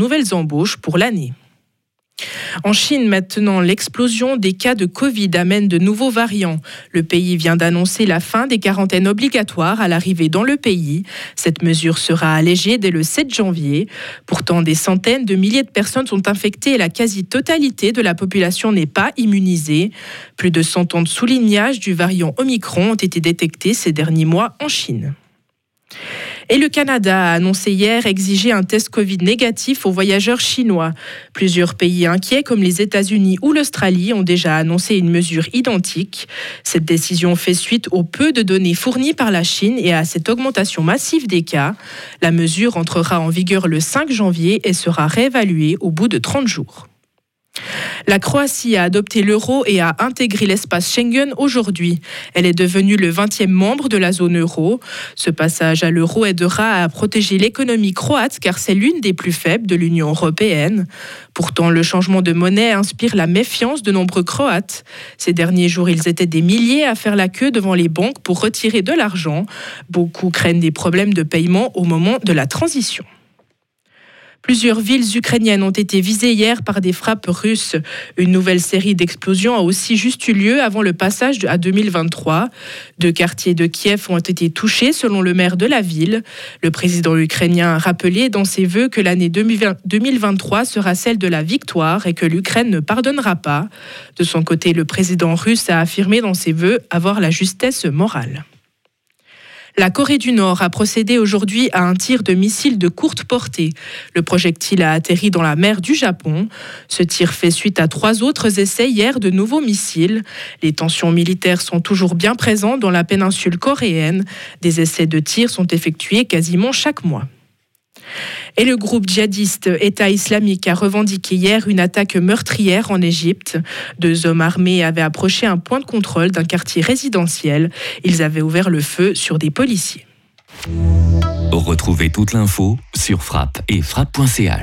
nouvelles embauches pour l'année. En Chine, maintenant, l'explosion des cas de Covid amène de nouveaux variants. Le pays vient d'annoncer la fin des quarantaines obligatoires à l'arrivée dans le pays. Cette mesure sera allégée dès le 7 janvier. Pourtant, des centaines de milliers de personnes sont infectées et la quasi-totalité de la population n'est pas immunisée. Plus de 100 ans de soulignage du variant Omicron ont été détectés ces derniers mois en Chine. Et le Canada a annoncé hier exiger un test Covid négatif aux voyageurs chinois. Plusieurs pays inquiets comme les États-Unis ou l'Australie ont déjà annoncé une mesure identique. Cette décision fait suite au peu de données fournies par la Chine et à cette augmentation massive des cas. La mesure entrera en vigueur le 5 janvier et sera réévaluée au bout de 30 jours. La Croatie a adopté l'euro et a intégré l'espace Schengen aujourd'hui. Elle est devenue le 20e membre de la zone euro. Ce passage à l'euro aidera à protéger l'économie croate car c'est l'une des plus faibles de l'Union européenne. Pourtant, le changement de monnaie inspire la méfiance de nombreux Croates. Ces derniers jours, ils étaient des milliers à faire la queue devant les banques pour retirer de l'argent. Beaucoup craignent des problèmes de paiement au moment de la transition. Plusieurs villes ukrainiennes ont été visées hier par des frappes russes. Une nouvelle série d'explosions a aussi juste eu lieu avant le passage à 2023. Deux quartiers de Kiev ont été touchés selon le maire de la ville. Le président ukrainien a rappelé dans ses vœux que l'année 2023 sera celle de la victoire et que l'Ukraine ne pardonnera pas. De son côté, le président russe a affirmé dans ses vœux avoir la justesse morale. La Corée du Nord a procédé aujourd'hui à un tir de missile de courte portée. Le projectile a atterri dans la mer du Japon. Ce tir fait suite à trois autres essais hier de nouveaux missiles. Les tensions militaires sont toujours bien présentes dans la péninsule coréenne. Des essais de tir sont effectués quasiment chaque mois. Et le groupe djihadiste État islamique a revendiqué hier une attaque meurtrière en Égypte. Deux hommes armés avaient approché un point de contrôle d'un quartier résidentiel. Ils avaient ouvert le feu sur des policiers. Retrouvez toute l'info sur frappe et frappe.ch.